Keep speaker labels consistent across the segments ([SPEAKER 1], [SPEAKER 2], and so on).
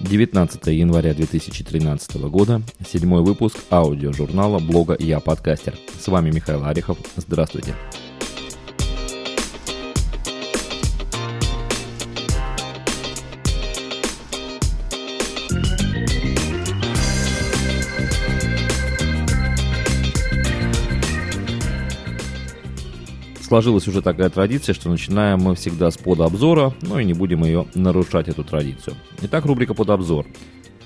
[SPEAKER 1] 19 января 2013 года, седьмой выпуск аудиожурнала блога «Я подкастер». С вами Михаил Арихов. Здравствуйте. Сложилась уже такая традиция, что начинаем мы всегда с подобзора, но и не будем ее нарушать, эту традицию. Итак, рубрика «Подобзор».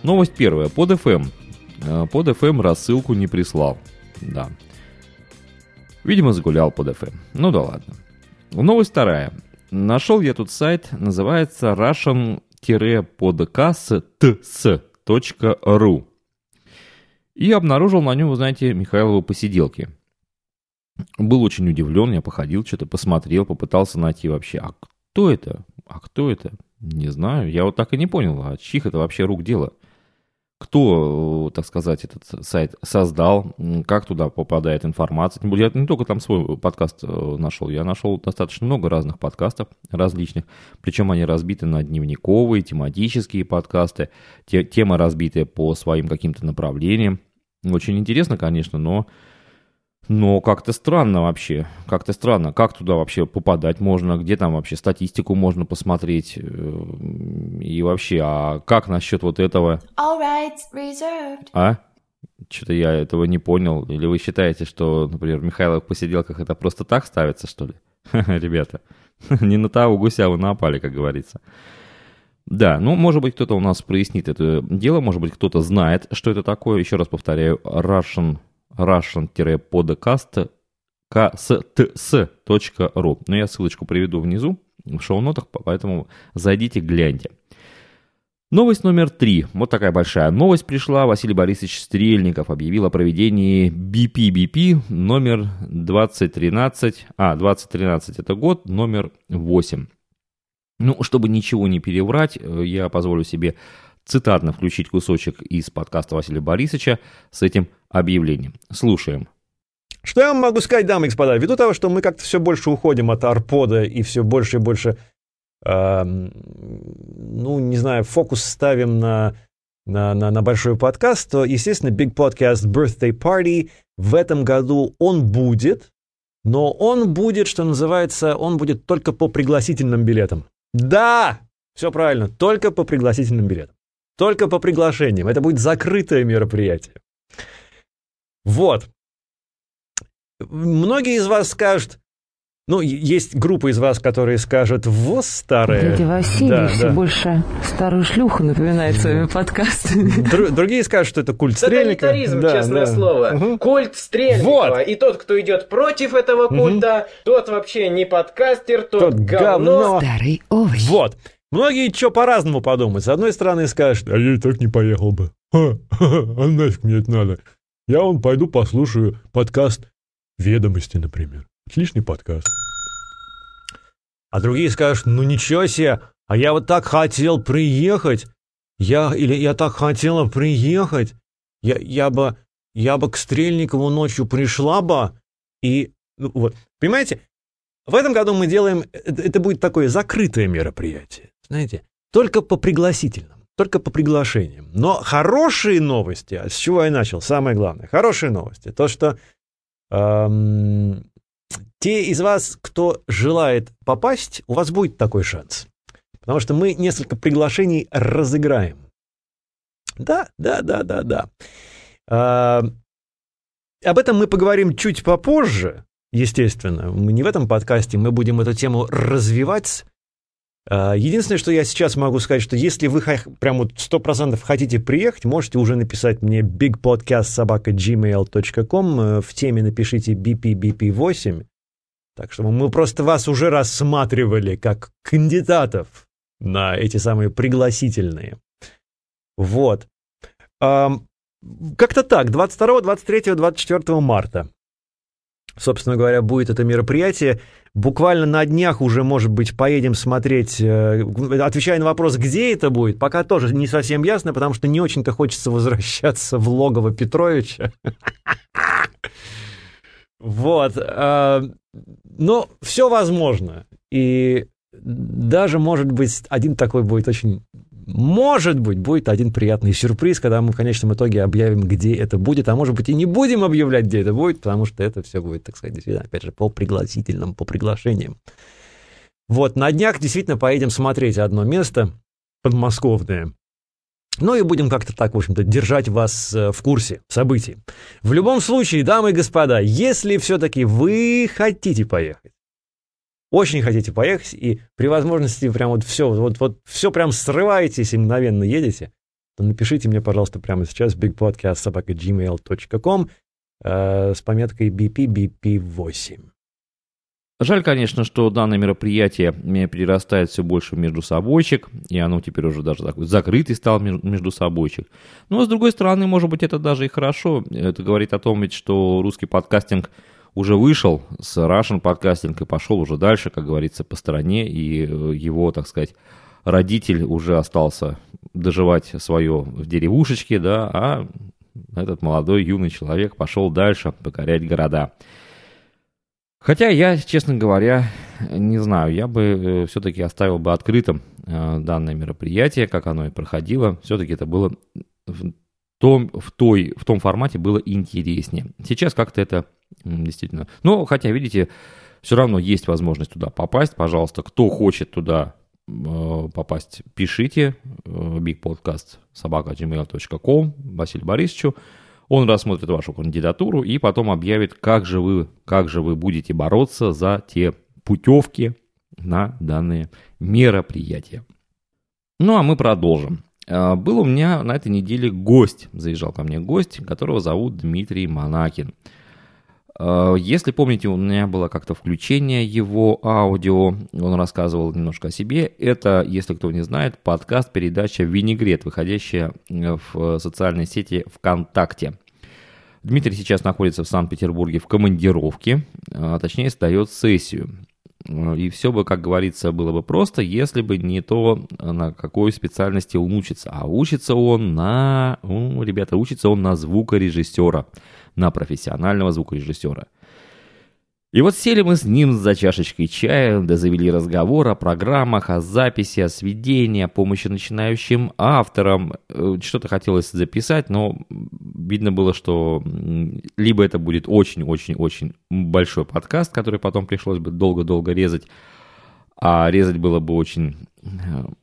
[SPEAKER 1] Новость первая. Под FM. Э, под FM рассылку не прислал. Да. Видимо, загулял под FM. Ну да ладно. Новость вторая. Нашел я тут сайт, называется russian-podcast.ts.ru и обнаружил на нем, вы знаете, Михайловы посиделки – был очень удивлен, я походил, что-то посмотрел, попытался найти вообще, а кто это? А кто это? Не знаю, я вот так и не понял, а чьих это вообще рук дело? Кто, так сказать, этот сайт создал, как туда попадает информация. Я не только там свой подкаст э, нашел, я нашел достаточно много разных подкастов различных, причем они разбиты на дневниковые, тематические подкасты, те, темы разбиты по своим каким-то направлениям. Очень интересно, конечно, но но как-то странно вообще, как-то странно, как туда вообще попадать можно, где там вообще статистику можно посмотреть, э, и вообще, а как насчет вот этого? All rights А? Что-то я этого не понял. Или вы считаете, что, например, в Михайловых посиделках это просто так ставится, что ли? Ребята, не на того гуся вы напали, как говорится. Да, ну, может быть, кто-то у нас прояснит это дело, может быть, кто-то знает, что это такое. Еще раз повторяю, Russian russian-podcast ksts.ru. Но я ссылочку приведу внизу в шоу-нотах, поэтому зайдите, гляньте. Новость номер три. Вот такая большая новость пришла. Василий Борисович Стрельников объявил о проведении BPBP номер 2013. А, 2013 это год, номер 8. Ну, чтобы ничего не переврать, я позволю себе цитатно включить кусочек из подкаста Василия Борисовича с этим объявлением. Слушаем.
[SPEAKER 2] Что я вам могу сказать, дамы и господа? Ввиду того, что мы как-то все больше уходим от арпода и все больше и больше, э, ну, не знаю, фокус ставим на, на, на, на большой подкаст, то, естественно, Big Podcast Birthday Party в этом году он будет, но он будет, что называется, он будет только по пригласительным билетам. Да, все правильно, только по пригласительным билетам. Только по приглашениям. Это будет закрытое мероприятие. Вот. Многие из вас скажут, ну, есть группа из вас, которые скажут, вот старая.
[SPEAKER 3] Дядя Василий да, все да. больше старую шлюху напоминает своими подкастами.
[SPEAKER 2] Дру- другие скажут, что это культ Стрельникова.
[SPEAKER 4] Тоталитаризм, да, честное да. слово. Угу. Культ Стрельникова. Вот. И тот, кто идет против этого культа, угу. тот вообще не подкастер, тот, тот говно. говно.
[SPEAKER 3] Старый овощ.
[SPEAKER 2] Вот. Многие что по-разному подумают. С одной стороны скажут, а я и так не поехал бы. Ха, ха, а нафиг мне это надо? Я вон пойду послушаю подкаст «Ведомости», например. Отличный подкаст. А другие скажут, ну ничего себе, а я вот так хотел приехать. Я, или я так хотела приехать. Я, я бы, я бы к Стрельникову ночью пришла бы. И, ну, вот, понимаете, в этом году мы делаем, это, это будет такое закрытое мероприятие знаете, только по пригласительным, только по приглашениям. Но хорошие новости, а с чего я начал, самое главное, хорошие новости, то, что эм, те из вас, кто желает попасть, у вас будет такой шанс. Потому что мы несколько приглашений разыграем. Да, да, да, да, да. Э, об этом мы поговорим чуть попозже, естественно. Мы не в этом подкасте, мы будем эту тему развивать а, единственное, что я сейчас могу сказать, что если вы прям вот 100% хотите приехать, можете уже написать мне bigpodcastsobaka.gmail.com. Э, в теме напишите BPBP8. Так что мы просто вас уже рассматривали как кандидатов на эти самые пригласительные. Вот. Как-то так, 22, 23, 24 марта собственно говоря, будет это мероприятие. Буквально на днях уже, может быть, поедем смотреть, э, отвечая на вопрос, где это будет, пока тоже не совсем ясно, потому что не очень-то хочется возвращаться в логово Петровича. Вот. Э, но все возможно. И даже, может быть, один такой будет очень может быть, будет один приятный сюрприз, когда мы в конечном итоге объявим, где это будет, а может быть и не будем объявлять, где это будет, потому что это все будет, так сказать, действительно, опять же, по пригласительным, по приглашениям. Вот, на днях действительно поедем смотреть одно место подмосковное. Ну и будем как-то так, в общем-то, держать вас э, в курсе событий. В любом случае, дамы и господа, если все-таки вы хотите поехать, очень хотите поехать, и при возможности прям вот все, вот, вот все прям срываетесь и мгновенно едете, то напишите мне, пожалуйста, прямо сейчас bigpodcast.gmail.com э, с пометкой BP-BP8.
[SPEAKER 1] Жаль, конечно, что данное мероприятие перерастает все больше в между собойчик, и оно теперь уже даже такой закрытый стал между собойчик. Но, с другой стороны, может быть, это даже и хорошо. Это говорит о том, ведь, что русский подкастинг уже вышел с Russian подкастинг и пошел уже дальше, как говорится, по стране, и э, его, так сказать, родитель уже остался доживать свое в деревушечке, да, а этот молодой юный человек пошел дальше покорять города. Хотя я, честно говоря, не знаю, я бы э, все-таки оставил бы открытым э, данное мероприятие, как оно и проходило. Все-таки это было в том, в, той, в том формате было интереснее. Сейчас как-то это действительно... Но, хотя, видите, все равно есть возможность туда попасть. Пожалуйста, кто хочет туда э, попасть, пишите bigpodcast собака gmail.com Василию Борисовичу. Он рассмотрит вашу кандидатуру и потом объявит, как же вы, как же вы будете бороться за те путевки на данные мероприятия. Ну а мы продолжим. А, был у меня на этой неделе гость, заезжал ко мне гость, которого зовут Дмитрий Монакин. Если помните, у меня было как-то включение его аудио, он рассказывал немножко о себе. Это, если кто не знает, подкаст, передача «Винегрет», выходящая в социальной сети ВКонтакте. Дмитрий сейчас находится в Санкт-Петербурге в командировке, а точнее сдает сессию. И все бы, как говорится, было бы просто, если бы не то, на какой специальности он учится. А учится он на... Ребята, учится он на звукорежиссера, на профессионального звукорежиссера. И вот сели мы с ним за чашечкой чая, да завели разговор о программах, о записи, о сведении, о помощи начинающим авторам. Э, что-то хотелось записать, но видно было, что либо это будет очень-очень-очень большой подкаст, который потом пришлось бы долго-долго резать, а резать было бы очень, э,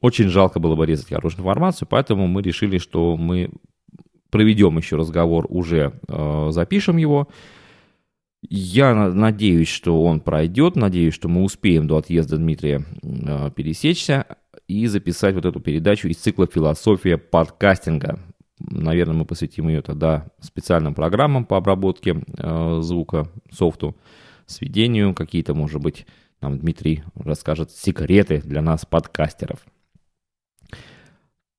[SPEAKER 1] очень жалко было бы резать хорошую информацию, поэтому мы решили, что мы проведем еще разговор, уже э, запишем его, я надеюсь, что он пройдет, надеюсь, что мы успеем до отъезда Дмитрия э, пересечься и записать вот эту передачу из цикла «Философия подкастинга». Наверное, мы посвятим ее тогда специальным программам по обработке э, звука, софту, сведению, какие-то, может быть, нам Дмитрий расскажет секреты для нас, подкастеров.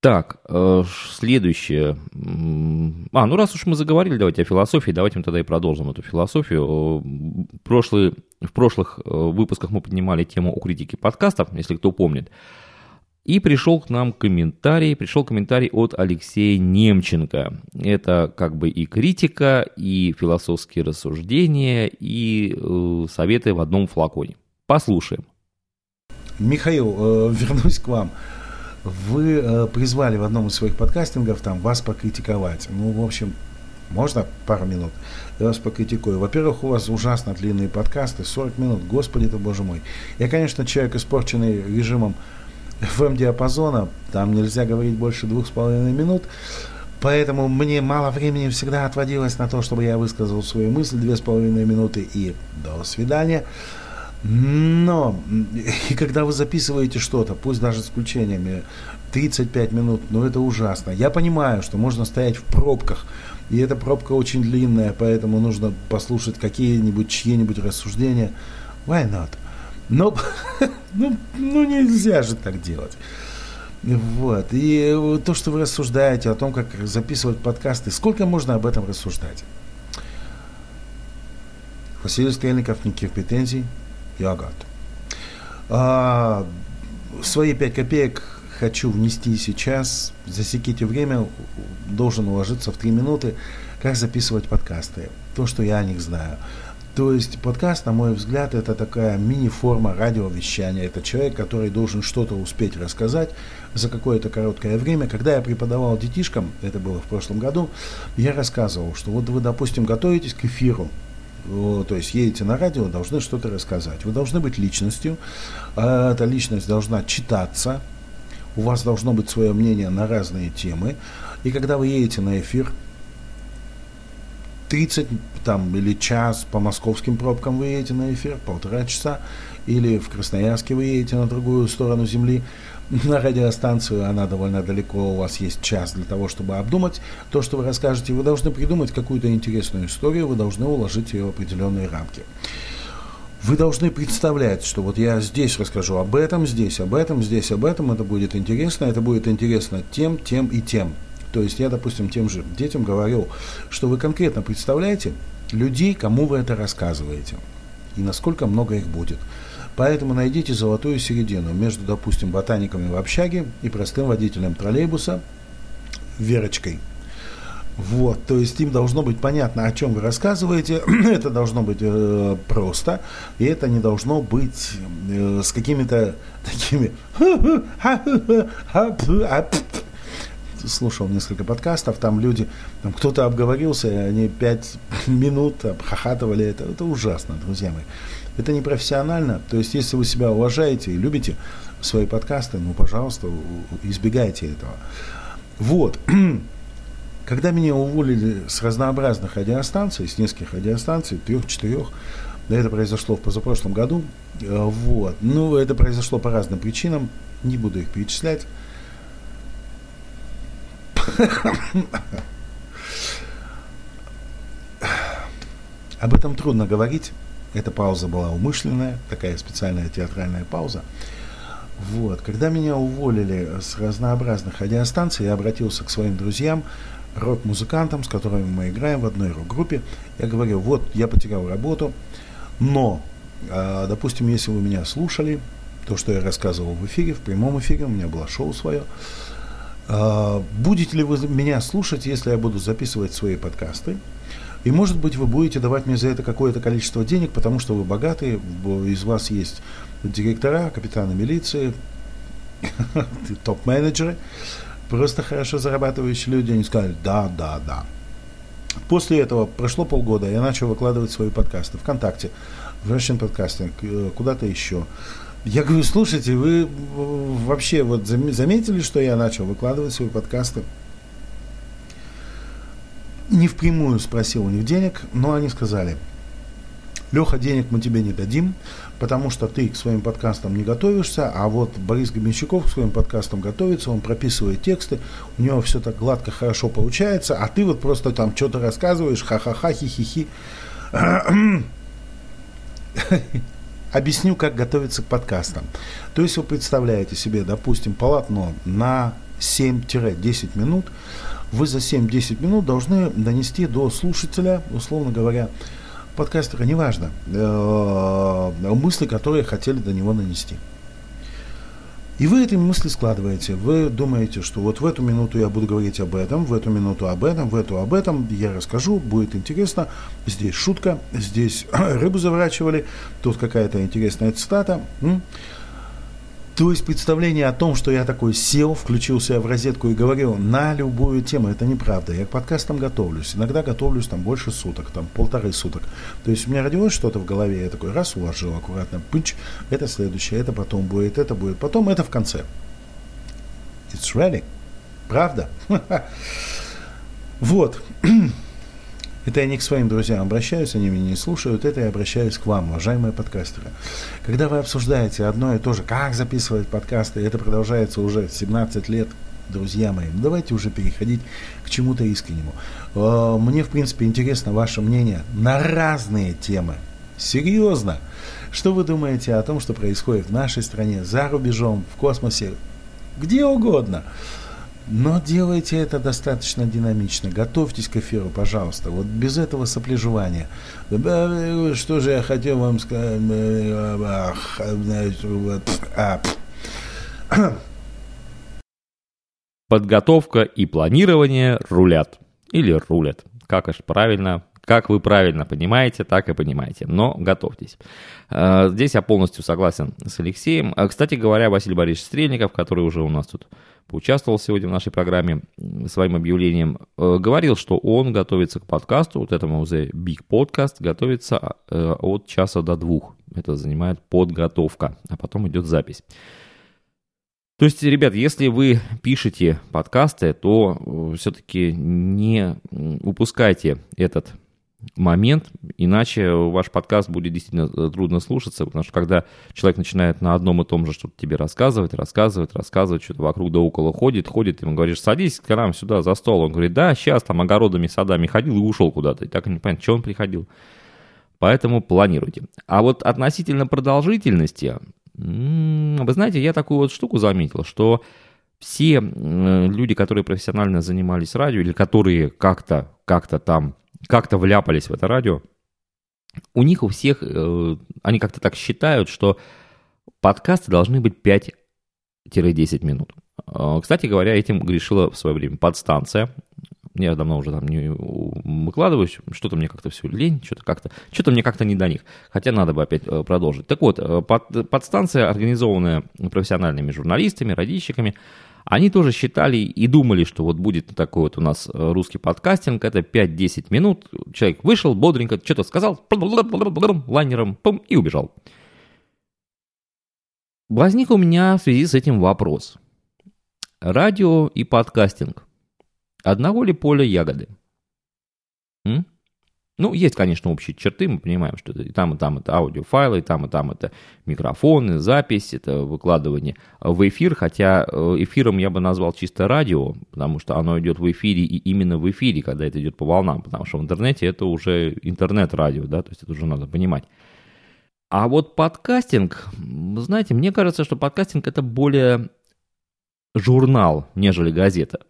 [SPEAKER 1] Так, э, следующее. А, ну раз уж мы заговорили, давайте о философии, давайте мы тогда и продолжим эту философию. Прошлый, в прошлых э, выпусках мы поднимали тему о критике подкастов, если кто помнит. И пришел к нам комментарий, пришел комментарий от Алексея Немченко. Это как бы и критика, и философские рассуждения, и э, советы в одном флаконе. Послушаем.
[SPEAKER 5] Михаил, э, вернусь к вам вы э, призвали в одном из своих подкастингов там вас покритиковать. Ну, в общем, можно пару минут? Я вас покритикую. Во-первых, у вас ужасно длинные подкасты, 40 минут, господи ты, боже мой. Я, конечно, человек, испорченный режимом FM-диапазона, там нельзя говорить больше двух с половиной минут, поэтому мне мало времени всегда отводилось на то, чтобы я высказал свою мысль, две с половиной минуты и до свидания. Но, и когда вы записываете что-то, пусть даже с включениями, 35 минут, ну это ужасно. Я понимаю, что можно стоять в пробках, и эта пробка очень длинная, поэтому нужно послушать какие-нибудь, чьи-нибудь рассуждения. Why not? Но, ну, ну нельзя же так делать. Вот. И то, что вы рассуждаете о том, как записывать подкасты, сколько можно об этом рассуждать? Василий Стрельников, никаких претензий и. А, свои пять копеек хочу внести сейчас. Засеките время, должен уложиться в три минуты. Как записывать подкасты? То, что я о них знаю. То есть подкаст, на мой взгляд, это такая мини-форма радиовещания. Это человек, который должен что-то успеть рассказать за какое-то короткое время. Когда я преподавал детишкам, это было в прошлом году, я рассказывал, что вот вы, допустим, готовитесь к эфиру, то есть едете на радио, должны что-то рассказать. Вы должны быть личностью, а эта личность должна читаться, у вас должно быть свое мнение на разные темы. И когда вы едете на эфир, 30 там, или час по московским пробкам вы едете на эфир, полтора часа, или в Красноярске вы едете на другую сторону земли, на радиостанцию, она довольно далеко, у вас есть час для того, чтобы обдумать то, что вы расскажете. Вы должны придумать какую-то интересную историю, вы должны уложить ее в определенные рамки. Вы должны представлять, что вот я здесь расскажу об этом, здесь об этом, здесь об этом, это будет интересно, это будет интересно тем, тем и тем. То есть я, допустим, тем же детям говорю, что вы конкретно представляете людей, кому вы это рассказываете, и насколько много их будет. Поэтому найдите золотую середину между, допустим, ботаниками в общаге и простым водителем троллейбуса Верочкой. Вот, то есть им должно быть понятно, о чем вы рассказываете, это должно быть э, просто, и это не должно быть э, с какими-то такими слушал несколько подкастов, там люди, там кто-то обговорился, и они пять минут обхахатывали это. Это ужасно, друзья мои. Это непрофессионально. То есть, если вы себя уважаете и любите свои подкасты, ну, пожалуйста, избегайте этого. Вот. Когда меня уволили с разнообразных радиостанций, с нескольких радиостанций, трех-четырех, да, это произошло в позапрошлом году, э, вот. Ну, это произошло по разным причинам, не буду их перечислять. Об этом трудно говорить. Эта пауза была умышленная, такая специальная театральная пауза. Вот. Когда меня уволили с разнообразных радиостанций, я обратился к своим друзьям, рок-музыкантам, с которыми мы играем в одной рок-группе. Я говорю, вот, я потерял работу, но, э, допустим, если вы меня слушали, то, что я рассказывал в эфире, в прямом эфире, у меня было шоу свое, э, будете ли вы меня слушать, если я буду записывать свои подкасты? И, может быть, вы будете давать мне за это какое-то количество денег, потому что вы богатые, из вас есть директора, капитаны милиции, топ-менеджеры, просто хорошо зарабатывающие люди. Они сказали, да, да, да. После этого прошло полгода, я начал выкладывать свои подкасты ВКонтакте, в Russian Podcasting, э, куда-то еще. Я говорю, слушайте, вы вообще вот заметили, что я начал выкладывать свои подкасты не впрямую спросил у них денег, но они сказали, Леха, денег мы тебе не дадим, потому что ты к своим подкастам не готовишься, а вот Борис Гребенщиков к своим подкастам готовится, он прописывает тексты, у него все так гладко, хорошо получается, а ты вот просто там что-то рассказываешь, ха-ха-ха, хи-хи-хи. Объясню, как готовиться к подкастам. То есть вы представляете себе, допустим, полотно на 7-10 минут, вы за 7-10 минут должны донести до слушателя, условно говоря, подкастера, неважно, э, мысли, которые хотели до него нанести. И вы эти мысли складываете. Вы думаете, что вот в эту минуту я буду говорить об этом, в эту минуту об этом, в эту об этом, я расскажу, будет интересно. Здесь шутка, здесь рыбу заворачивали, тут какая-то интересная цитата. То есть представление о том, что я такой сел, включился в розетку и говорил на любую тему, это неправда. Я к подкастам готовлюсь. Иногда готовлюсь там больше суток, там полторы суток. То есть у меня родилось что-то в голове, я такой раз уложил аккуратно, пынч, это следующее, это потом будет, это будет, потом это в конце. It's ready. Правда? Вот. Это я не к своим друзьям обращаюсь, они меня не слушают, это я обращаюсь к вам, уважаемые подкастеры. Когда вы обсуждаете одно и то же, как записывать подкасты, это продолжается уже 17 лет, друзья мои, ну, давайте уже переходить к чему-то искреннему. Э, мне, в принципе, интересно ваше мнение на разные темы. Серьезно. Что вы думаете о том, что происходит в нашей стране, за рубежом, в космосе, где угодно? Но делайте это достаточно динамично. Готовьтесь к эфиру, пожалуйста. Вот без этого сопляжевания. Что же я хотел вам сказать?
[SPEAKER 1] Подготовка и планирование рулят. Или рулят. Как аж правильно, как вы правильно понимаете, так и понимаете. Но готовьтесь. Э, здесь я полностью согласен с Алексеем. Э, кстати говоря, Василий Борисович Стрельников, который уже у нас тут поучаствовал сегодня в нашей программе своим объявлением, э, говорил, что он готовится к подкасту, вот этому The Big Podcast, готовится от часа до двух. Это занимает подготовка, а потом идет запись. То есть, ребят, если вы пишете подкасты, то все-таки не упускайте этот момент, иначе ваш подкаст будет действительно э, трудно слушаться, потому что когда человек начинает на одном и том же что-то тебе рассказывать, рассказывать, рассказывать, что-то вокруг да около ходит, ходит, ему говоришь, садись к нам сюда за стол, он говорит, да, сейчас там огородами, садами ходил и ушел куда-то, и так и не понятно, что он приходил. Поэтому планируйте. А вот относительно продолжительности, вы знаете, я такую вот штуку заметил, что все люди, которые профессионально занимались радио или которые как-то как там, как-то вляпались в это радио, у них у всех, э, они как-то так считают, что подкасты должны быть 5-10 минут. Э, кстати говоря, этим грешила в свое время подстанция. Я давно уже там не выкладываюсь, что-то мне как-то все лень, что-то как-то, что-то мне как-то не до них. Хотя надо бы опять э, продолжить. Так вот, э, под, подстанция, организованная профессиональными журналистами, радищиками, они тоже считали и думали, что вот будет такой вот у нас э, русский подкастинг, это 5-10 минут, человек вышел бодренько, что-то сказал, лайнером, пум, и убежал. Возник у меня в связи с этим вопрос. Радио и подкастинг – Одного ли поля ягоды? М? Ну, есть, конечно, общие черты, мы понимаем, что это и там, и там это аудиофайлы, и там, и там это микрофоны, запись, это выкладывание в эфир, хотя э, эфиром я бы назвал чисто радио, потому что оно идет в эфире и именно в эфире, когда это идет по волнам, потому что в интернете это уже интернет-радио, да, то есть это уже надо понимать. А вот подкастинг, знаете, мне кажется, что подкастинг это более журнал, нежели газета.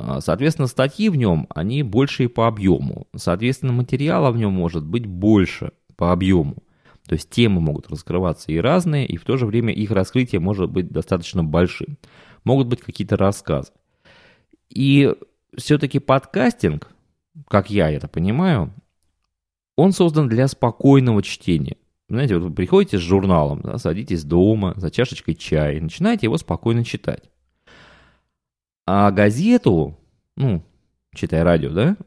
[SPEAKER 1] А, соответственно, статьи в нем, они больше и по объему. Соответственно, материала в нем может быть больше по объему. То есть темы могут раскрываться и разные, и в то же время их раскрытие может быть достаточно большим. Могут быть какие-то рассказы. И все-таки подкастинг, как я это понимаю, он создан для спокойного чтения. Знаете, вот вы приходите с журналом, да, садитесь дома за чашечкой чая и начинаете его спокойно читать. А газету, ну, читай радио, да?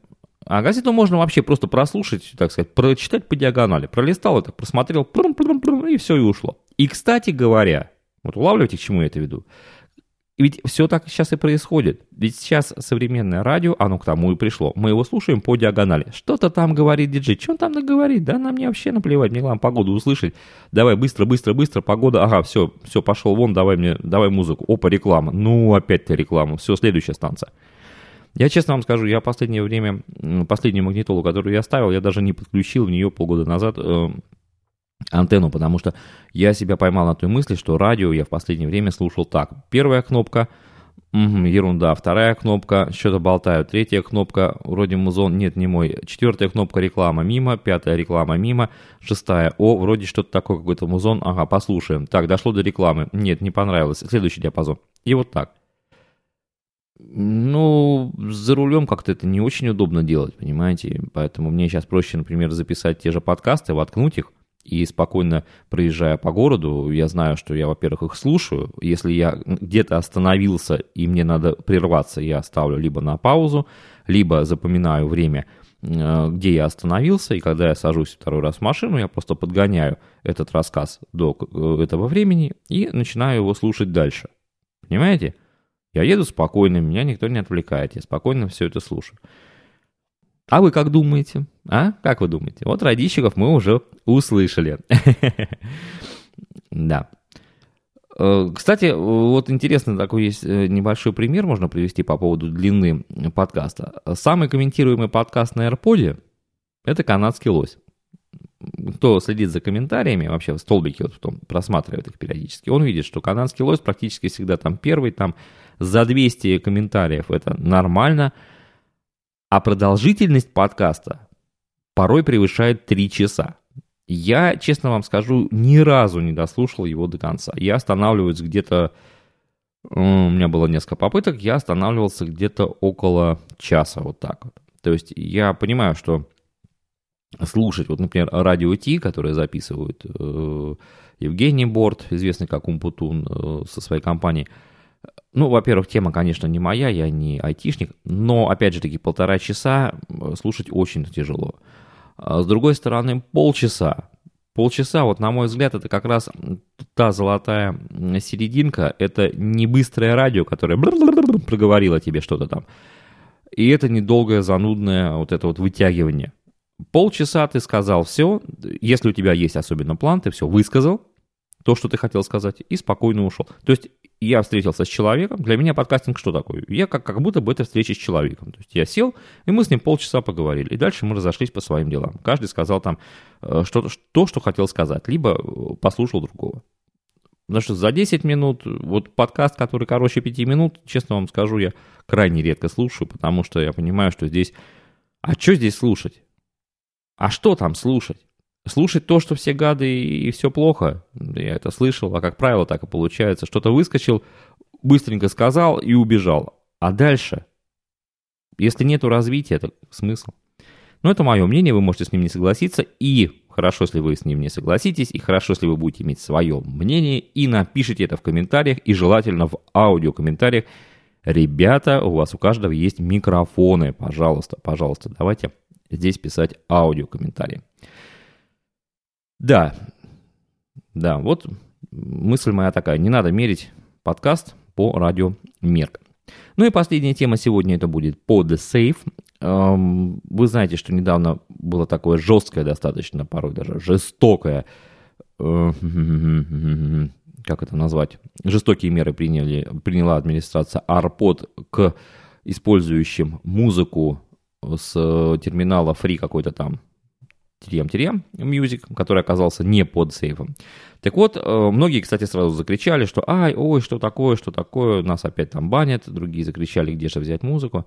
[SPEAKER 1] А газету можно вообще просто прослушать, так сказать, прочитать по диагонали. Пролистал это, просмотрел, и все, и ушло. И, кстати говоря, вот улавливайте, к чему я это веду. Ведь все так сейчас и происходит. Ведь сейчас современное радио, оно к тому и пришло. Мы его слушаем по диагонали. Что-то там говорит диджей. Что он там говорит? Да нам мне вообще наплевать. Мне главное погоду услышать. Давай быстро, быстро, быстро. Погода. Ага, все, все, пошел вон, давай мне, давай музыку. Опа, реклама. Ну, опять-то реклама. Все, следующая станция. Я честно вам скажу, я последнее время, последнюю магнитолу, которую я ставил, я даже не подключил в нее полгода назад э, антенну, потому что я себя поймал на той мысли, что радио я в последнее время слушал так. Первая кнопка Угу, ерунда. Вторая кнопка, что-то болтаю. Третья кнопка, вроде музон, нет, не мой. Четвертая кнопка, реклама мимо. Пятая реклама мимо. Шестая, о, вроде что-то такое, какой-то музон. Ага, послушаем. Так, дошло до рекламы. Нет, не понравилось. Следующий диапазон. И вот так. Ну, за рулем как-то это не очень удобно делать, понимаете? Поэтому мне сейчас проще, например, записать те же подкасты, воткнуть их, и спокойно проезжая по городу, я знаю, что я, во-первых, их слушаю. Если я где-то остановился и мне надо прерваться, я ставлю либо на паузу, либо запоминаю время, э, где я остановился, и когда я сажусь второй раз в машину, я просто подгоняю этот рассказ до э, этого времени и начинаю его слушать дальше. Понимаете? Я еду спокойно, меня никто не отвлекает, я спокойно все это слушаю. А вы как думаете? А? Как вы думаете? Вот радищиков мы уже услышали. Да. Э, кстати, вот интересно, такой есть э, небольшой пример можно привести по поводу длины подкаста. Самый комментируемый подкаст на AirPod – это канадский лось. Кто следит за комментариями, вообще в столбике вот потом просматривает их периодически, он видит, что канадский лось практически всегда там первый, там за 200 комментариев это нормально – а продолжительность подкаста порой превышает 3 часа. Я, честно вам скажу, ни разу не дослушал его до конца. Я останавливаюсь где-то... У меня было несколько попыток, я останавливался где-то около часа, вот так вот. То есть я понимаю, что слушать, вот, например, радио Ти, которое записывают э, Евгений Борт, известный как Умпутун, э, со своей компанией. Ну, во-первых, тема, конечно, не моя, я не айтишник, но, опять же таки, полтора часа слушать очень тяжело. А с другой стороны, полчаса. Полчаса, вот на мой взгляд, это как раз та золотая серединка. Это не быстрое радио, которое проговорило тебе что-то там. И это недолгое, занудное вот это вот вытягивание. Полчаса ты сказал все, если у тебя есть особенно план, ты все высказал, то, что ты хотел сказать, и спокойно ушел. То есть я встретился с человеком, для меня подкастинг что такое? Я как, как будто бы это встреча с человеком. То есть я сел, и мы с ним полчаса поговорили, и дальше мы разошлись по своим делам. Каждый сказал там э, что, то, что хотел сказать, либо э, послушал другого. Потому что за 10 минут, вот подкаст, который короче 5 минут, честно вам скажу, я крайне редко слушаю, потому что я понимаю, что здесь... А что здесь слушать? А что там слушать? Слушать то, что все гады и все плохо, я это слышал, а как правило так и получается. Что-то выскочил, быстренько сказал и убежал. А дальше? Если нету развития, это смысл. Но это мое мнение, вы можете с ним не согласиться. И хорошо, если вы с ним не согласитесь, и хорошо, если вы будете иметь свое мнение, и напишите это в комментариях, и желательно в аудиокомментариях. Ребята, у вас у каждого есть микрофоны, пожалуйста, пожалуйста, давайте здесь писать аудиокомментарии. Да, да, вот мысль моя такая, не надо мерить подкаст по радиомеркам. Ну и последняя тема сегодня это будет под сейф. Эм, вы знаете, что недавно было такое жесткое достаточно, порой даже жестокое, э, как это назвать, жестокие меры приняли, приняла администрация Арпод к использующим музыку с терминала Free какой-то там, Терем-Терем Music, который оказался не под сейфом. Так вот, э, многие, кстати, сразу закричали, что «Ай, ой, что такое, что такое, нас опять там банят». Другие закричали, где же взять музыку.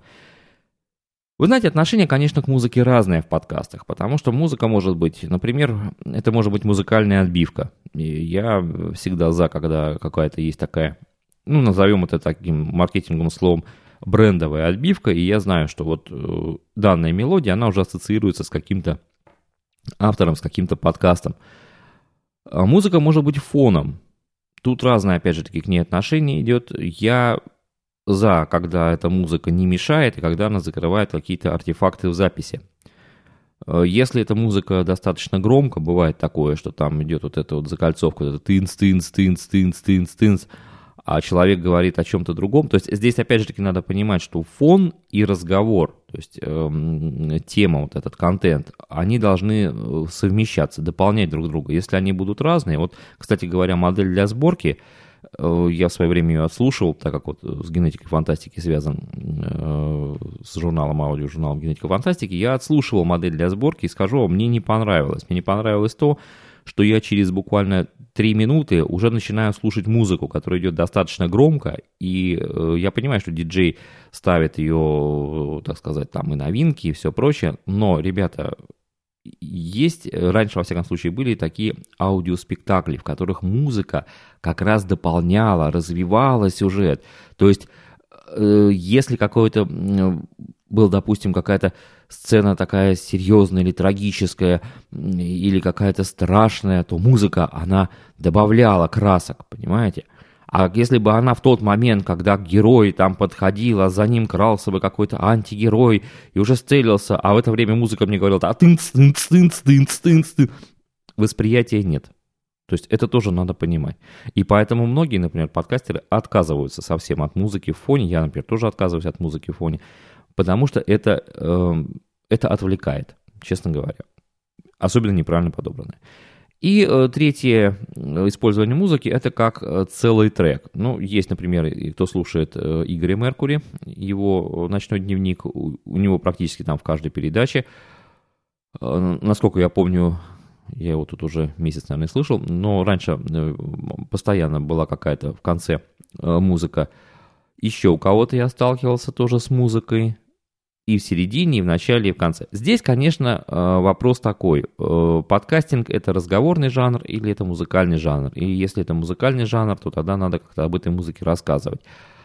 [SPEAKER 1] Вы знаете, отношение, конечно, к музыке разное в подкастах, потому что музыка может быть, например, это может быть музыкальная отбивка. И я всегда за, когда какая-то есть такая, ну, назовем это таким маркетинговым словом, брендовая отбивка, и я знаю, что вот э, данная мелодия, она уже ассоциируется с каким-то автором, с каким-то подкастом. А музыка может быть фоном. Тут разное, опять же, таки к ней отношение идет. Я за, когда эта музыка не мешает и когда она закрывает какие-то артефакты в записи. Э, если эта музыка достаточно громко, бывает такое, что там идет вот эта вот закольцовка, вот это тынц, тынц, тынц, тынц, тынц, тынц, а человек говорит о чем-то другом. То есть здесь опять же таки надо понимать, что фон и разговор, то есть э, тема, вот этот контент, они должны э, совмещаться, дополнять друг друга. Если они будут разные, вот, кстати говоря, модель для сборки, э, я в свое время ее отслушивал, так как вот с генетикой фантастики связан э, с журналом, аудиожурналом генетика фантастики, я отслушивал модель для сборки и скажу мне не понравилось. Мне не понравилось то, я через буквально три минуты уже начинаю слушать музыку, которая идет достаточно громко, и э, я понимаю, что диджей ставит ее, так сказать, там и новинки, и все прочее, но, ребята, есть, раньше, во всяком случае, были такие аудиоспектакли, в которых музыка как раз дополняла, развивала сюжет. То есть, э, если какой-то был, допустим, какая-то сцена такая серьезная или трагическая, или какая-то страшная, то музыка, она добавляла красок, понимаете? А если бы она в тот момент, когда герой там подходил, а за ним крался бы какой-то антигерой и уже сцелился, а в это время музыка мне говорила, а тынц, тынц, тынц, тынц, тынц, тынц, восприятия нет. То есть это тоже надо понимать. И поэтому многие, например, подкастеры отказываются совсем от музыки в фоне. Я, например, тоже отказываюсь от музыки в фоне потому что это, э, это отвлекает, честно говоря. Особенно неправильно подобранное. И э, третье э, использование музыки это как э, целый трек. Ну, есть, например, кто слушает Игоря Меркури, его ночной дневник, у, него практически там в каждой передаче. Насколько я помню, я его тут уже месяц, наверное, слышал, но раньше постоянно была какая-то в конце музыка. Еще у кого-то я сталкивался тоже с музыкой и в середине, и в начале, и в конце. Здесь, конечно, э, вопрос такой. Э, подкастинг – это разговорный жанр или это музыкальный жанр? И если это музыкальный жанр, то тогда надо как-то об этой музыке рассказывать.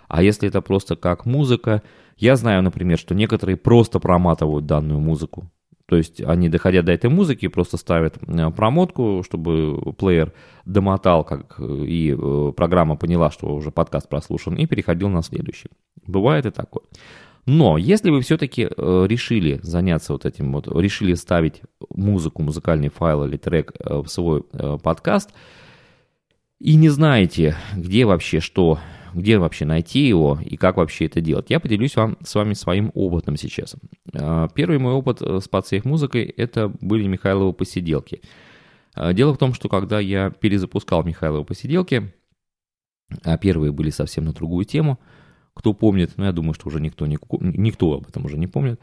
[SPEAKER 1] А если это просто как музыка, я знаю, например, что некоторые просто проматывают данную музыку. То есть они, доходя до этой музыки, просто ставят промотку, чтобы плеер домотал, как и э, программа поняла, что уже подкаст прослушан, и переходил на следующий. Бывает и такое. Но если вы все-таки э, решили заняться вот этим вот, решили ставить музыку, музыкальный файл или трек в свой подкаст, и не знаете, где вообще что где вообще найти его и как вообще это делать. Я поделюсь вам, с вами своим опытом сейчас. Первый мой опыт э, с подсейф музыкой это были Михайловы посиделки. Дело в том, что когда я перезапускал Михайловы посиделки, а первые были совсем на другую тему, кто помнит, ну я думаю, что уже никто, никто об этом уже не помнит,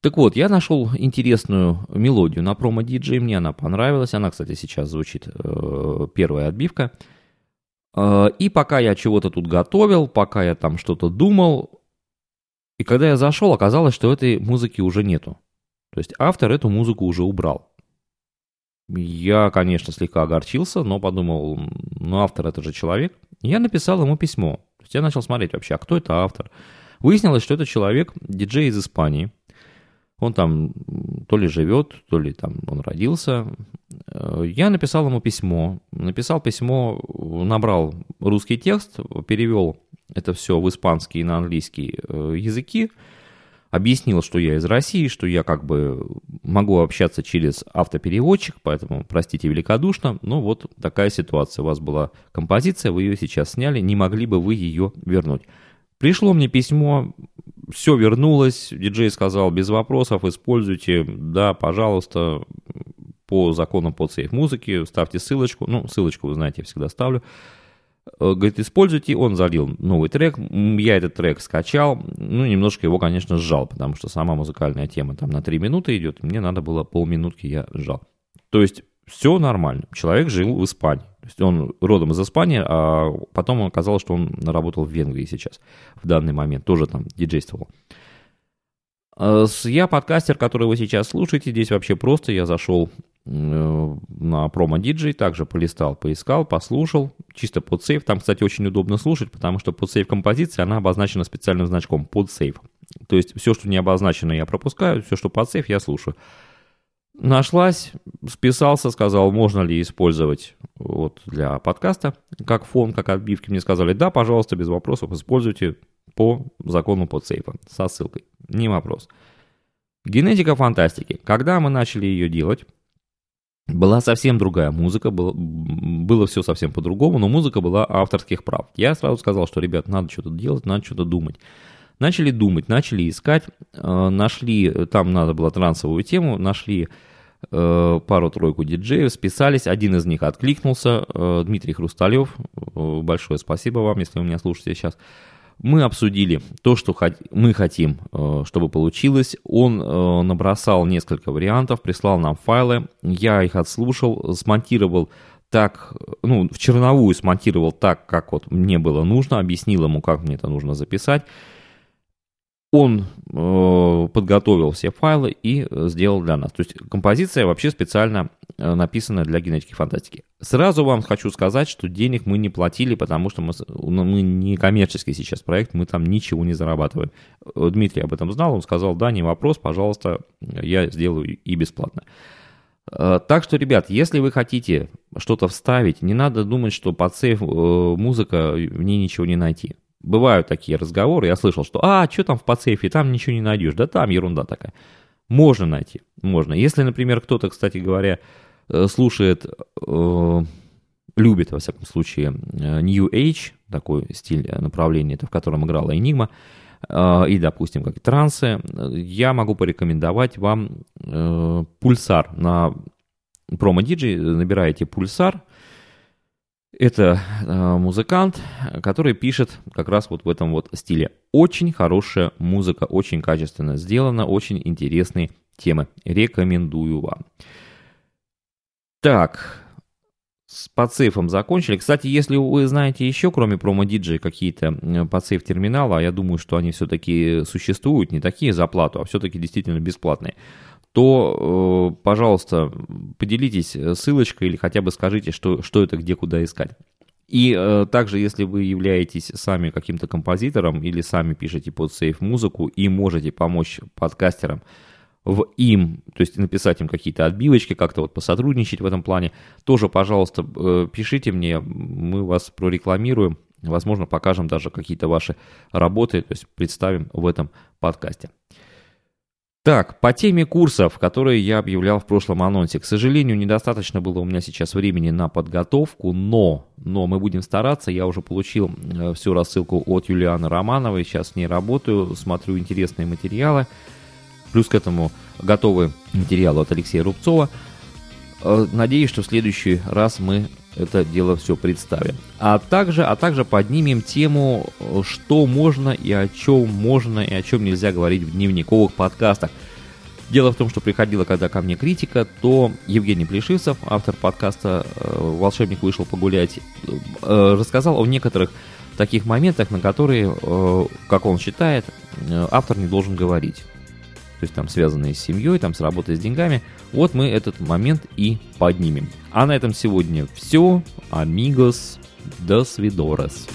[SPEAKER 1] так вот, я нашел интересную мелодию на промо-диджей, мне она понравилась, она, кстати, сейчас звучит, э, первая отбивка – Э, и пока я чего-то тут готовил, пока я там что-то думал, и когда я зашел, оказалось, что этой музыки уже нету. То есть автор эту музыку уже убрал. Я, конечно, слегка огорчился, но подумал, ну автор это же человек. я написал ему письмо. Есть я начал смотреть вообще, а кто это автор. Выяснилось, что это человек, диджей из Испании, он там то ли живет, то ли там он родился. Э, я написал ему письмо. Написал письмо, набрал русский текст, перевел это все в испанский и на английский э, языки. Объяснил, что я из России, что я как бы могу общаться через автопереводчик, поэтому простите великодушно, но вот такая ситуация. У вас была композиция, вы ее сейчас сняли, не могли бы вы ее вернуть. Пришло мне письмо, все вернулось, диджей сказал, без вопросов, используйте, да, пожалуйста, по закону под сейф музыки, ставьте ссылочку, ну, ссылочку, вы знаете, я всегда ставлю. Э, говорит, используйте, он залил новый трек, я этот трек скачал, ну, немножко его, конечно, сжал, потому что сама музыкальная тема там на 3 минуты идет, мне надо было полминутки, я сжал. То есть все нормально, человек жил в Испании, то есть он родом из Испании, а потом оказалось, что он работал в Венгрии сейчас, в данный момент, тоже там диджействовал. А я подкастер, который вы сейчас слушаете, здесь вообще просто, я зашел на промо-диджей, также полистал, поискал, послушал, чисто под сейф. Там, кстати, очень удобно слушать, потому что под сейф композиция, она обозначена специальным значком под сейф. То есть все, что не обозначено, я пропускаю, все, что под сейф, я слушаю. Нашлась, списался, сказал, можно ли использовать вот для подкаста как фон, как отбивки. Мне сказали, да, пожалуйста, без вопросов, используйте по закону подсейфа со ссылкой. Не вопрос. Генетика фантастики. Когда мы начали ее делать, была совсем другая музыка, было, было все совсем по-другому, но музыка была авторских прав. Я сразу сказал, что, ребят, надо что-то делать, надо что-то думать. Начали думать, начали искать, э, нашли, там надо было трансовую тему, нашли э, пару-тройку диджеев, списались, один из них откликнулся, э, Дмитрий Хрусталев, большое спасибо вам, если вы меня слушаете сейчас. Мы обсудили то, что мы хотим, чтобы получилось. Он набросал несколько вариантов, прислал нам файлы. Я их отслушал, смонтировал так, ну, в черновую смонтировал так, как вот мне было нужно, объяснил ему, как мне это нужно записать. Он э, подготовил все файлы и э, сделал для нас. То есть композиция вообще специально э, написана для генетики фантастики. Сразу вам хочу сказать, что денег мы не платили, потому что мы, мы не коммерческий сейчас проект, мы там ничего не зарабатываем. Э, Дмитрий об этом знал, он сказал, да, не вопрос, пожалуйста, я сделаю и бесплатно. Так что, ребят, если вы хотите что-то вставить, не надо думать, что под сейф музыка, в ней ничего не найти. Бывают такие разговоры, я слышал, что «А, что там в подсейфе, там ничего не найдешь». Да там ерунда такая. Можно найти, можно. Если, например, кто-то, кстати говоря, э, слушает, э, любит, во всяком случае, э, New Age, такой стиль направления, это в котором играла Enigma, и, допустим, как и трансы, я могу порекомендовать вам пульсар на промо-диджей, набираете пульсар, это э, музыкант, который пишет как раз вот в этом вот стиле. Очень хорошая музыка, очень качественно сделана, очень интересные темы. Рекомендую вам. Так, с подсейфом закончили. Кстати, если вы знаете еще, кроме промо-диджей, какие-то подсейф терминала, я думаю, что они все-таки существуют, не такие за плату, а все-таки действительно бесплатные, то, э, пожалуйста, поделитесь ссылочкой или хотя бы скажите, что, что это, где, куда искать. И э, также, если вы являетесь сами каким-то композитором или сами пишете под сейф музыку и можете помочь подкастерам в им, то есть написать им какие-то отбивочки, как-то вот посотрудничать в этом плане, тоже, пожалуйста, э, пишите мне, мы вас прорекламируем, возможно, покажем даже какие-то ваши работы, то есть представим в этом подкасте. Так, по теме курсов, которые я объявлял в прошлом анонсе. К сожалению, недостаточно было у меня сейчас времени на подготовку, но, но мы будем стараться. Я уже получил э, всю рассылку от Юлианы Романовой, сейчас с ней работаю, смотрю интересные материалы. Плюс к этому готовы материалы от Алексея Рубцова. Э, надеюсь, что в следующий раз мы это дело все представим. А также, а также поднимем тему, что можно и о чем можно и о чем нельзя говорить в дневниковых подкастах. Дело в том, что приходила когда ко мне критика, то Евгений Плешивцев, автор подкаста э, «Волшебник вышел погулять», э, рассказал о некоторых таких моментах, на которые, как он считает, автор не должен говорить то есть там связанные с семьей, там с работой с деньгами. Вот мы этот момент и поднимем. А на этом сегодня все. Амигос. До свидорос.